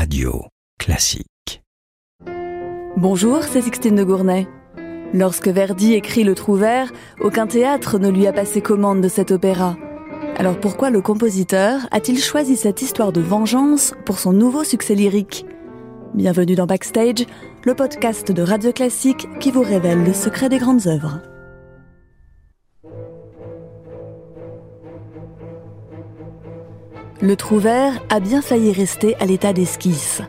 Radio Classique. Bonjour, c'est Sixtine de Gournay. Lorsque Verdi écrit Le Trouvert, aucun théâtre ne lui a passé commande de cet opéra. Alors pourquoi le compositeur a-t-il choisi cette histoire de vengeance pour son nouveau succès lyrique? Bienvenue dans Backstage, le podcast de Radio Classique qui vous révèle le secret des grandes œuvres. Le Trouvert a bien failli rester à l'état d'esquisse.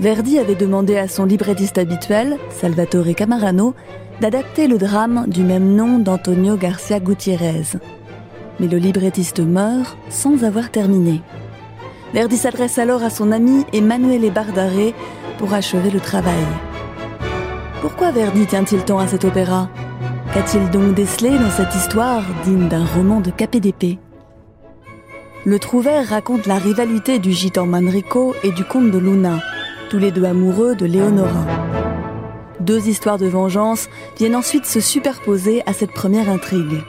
Verdi avait demandé à son librettiste habituel, Salvatore Camarano, d'adapter le drame du même nom d'Antonio Garcia Gutiérrez. Mais le librettiste meurt sans avoir terminé. Verdi s'adresse alors à son ami Emanuele Bardare pour achever le travail. Pourquoi Verdi tient-il tant à cet opéra? Qu'a-t-il donc décelé dans cette histoire digne d'un roman de KPDP le Trouvert raconte la rivalité du gitan Manrico et du comte de Luna, tous les deux amoureux de Leonora. Deux histoires de vengeance viennent ensuite se superposer à cette première intrigue.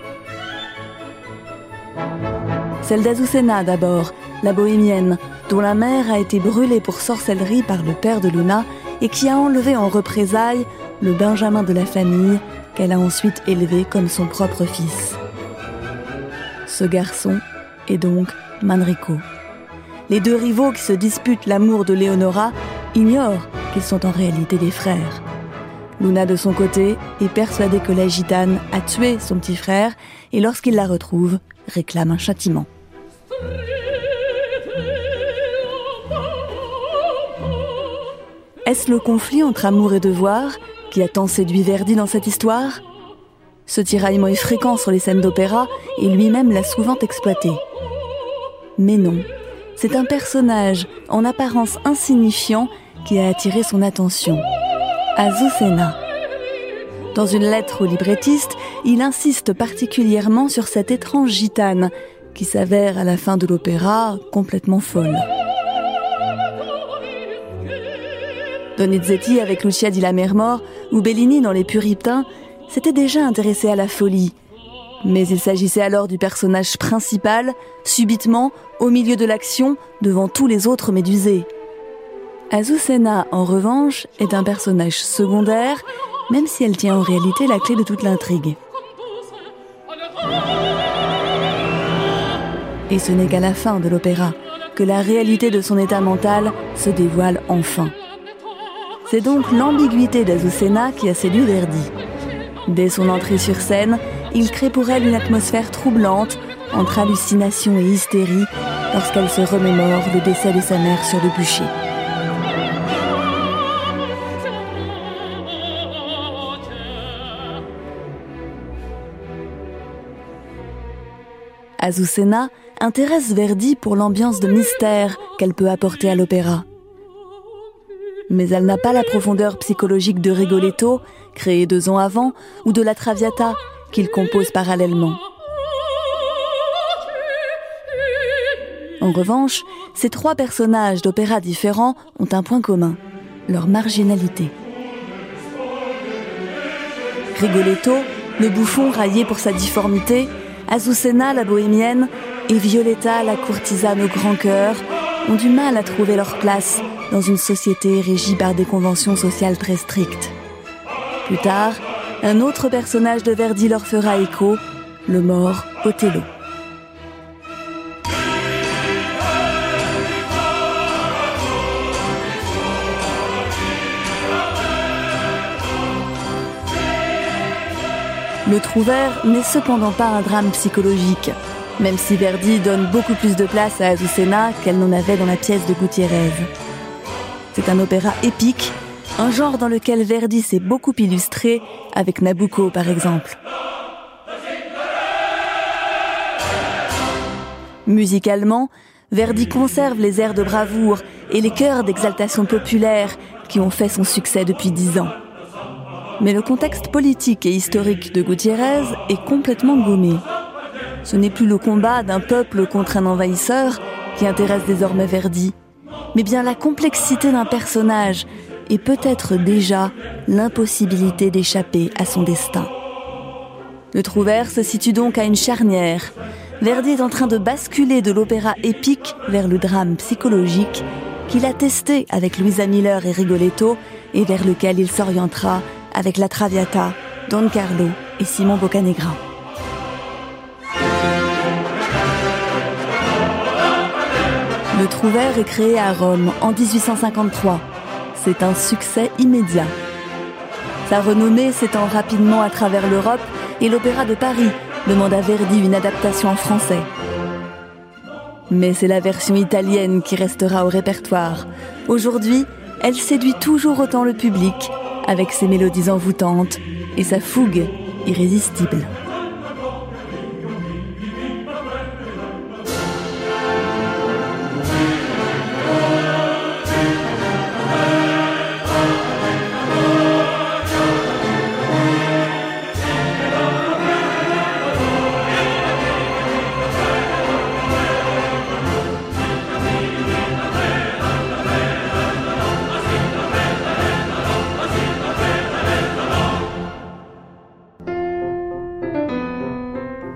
Celle d'Azucena d'abord, la bohémienne, dont la mère a été brûlée pour sorcellerie par le père de Luna et qui a enlevé en représailles le Benjamin de la famille qu'elle a ensuite élevé comme son propre fils. Ce garçon est donc Manrico. Les deux rivaux qui se disputent l'amour de Leonora ignorent qu'ils sont en réalité des frères. Luna, de son côté, est persuadée que la gitane a tué son petit frère et lorsqu'il la retrouve, réclame un châtiment. Est-ce le conflit entre amour et devoir qui a tant séduit Verdi dans cette histoire? Ce tiraillement est fréquent sur les scènes d'opéra et lui-même l'a souvent exploité. Mais non, c'est un personnage en apparence insignifiant qui a attiré son attention. Azucena. Dans une lettre au librettiste, il insiste particulièrement sur cette étrange gitane qui s'avère à la fin de l'opéra complètement folle. Donizetti avec Lucia di Lammermoor ou Bellini dans Les Puritains s'était déjà intéressé à la folie mais il s'agissait alors du personnage principal, subitement, au milieu de l'action, devant tous les autres médusés. Azucena, en revanche, est un personnage secondaire, même si elle tient en réalité la clé de toute l'intrigue. Et ce n'est qu'à la fin de l'opéra que la réalité de son état mental se dévoile enfin. C'est donc l'ambiguïté d'Azucena qui a séduit Verdi. Dès son entrée sur scène, il crée pour elle une atmosphère troublante entre hallucination et hystérie lorsqu'elle se remémore le décès de sa mère sur le bûcher. Azucena intéresse Verdi pour l'ambiance de mystère qu'elle peut apporter à l'opéra. Mais elle n'a pas la profondeur psychologique de Rigoletto, créé deux ans avant, ou de la Traviata, qu'il compose parallèlement. En revanche, ces trois personnages d'opéra différents ont un point commun, leur marginalité. Rigoletto, le bouffon raillé pour sa difformité, Azucena, la bohémienne, et Violetta, la courtisane au grand cœur, ont du mal à trouver leur place dans une société régie par des conventions sociales très strictes. Plus tard, un autre personnage de Verdi leur fera écho, le mort Othello. Le Trouvert n'est cependant pas un drame psychologique, même si Verdi donne beaucoup plus de place à Azucena qu'elle n'en avait dans la pièce de Gutiérrez. C'est un opéra épique un genre dans lequel Verdi s'est beaucoup illustré, avec Nabucco par exemple. Musicalement, Verdi conserve les airs de bravoure et les chœurs d'exaltation populaire qui ont fait son succès depuis dix ans. Mais le contexte politique et historique de Gutiérrez est complètement gommé. Ce n'est plus le combat d'un peuple contre un envahisseur qui intéresse désormais Verdi, mais bien la complexité d'un personnage et peut-être déjà l'impossibilité d'échapper à son destin. Le Trouvert se situe donc à une charnière. Verdi est en train de basculer de l'opéra épique vers le drame psychologique qu'il a testé avec Louisa Miller et Rigoletto et vers lequel il s'orientera avec La Traviata, Don Carlo et Simon Boccanegra. Le Trouvère est créé à Rome en 1853. C'est un succès immédiat. Sa renommée s'étend rapidement à travers l'Europe et l'Opéra de Paris demande à Verdi une adaptation en français. Mais c'est la version italienne qui restera au répertoire. Aujourd'hui, elle séduit toujours autant le public avec ses mélodies envoûtantes et sa fougue irrésistible.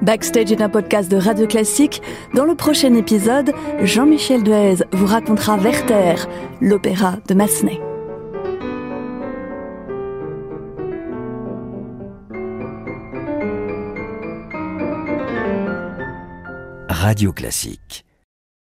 Backstage est un podcast de Radio Classique. Dans le prochain épisode, Jean-Michel Duez vous racontera Werther, l'opéra de Massenet. Radio Classique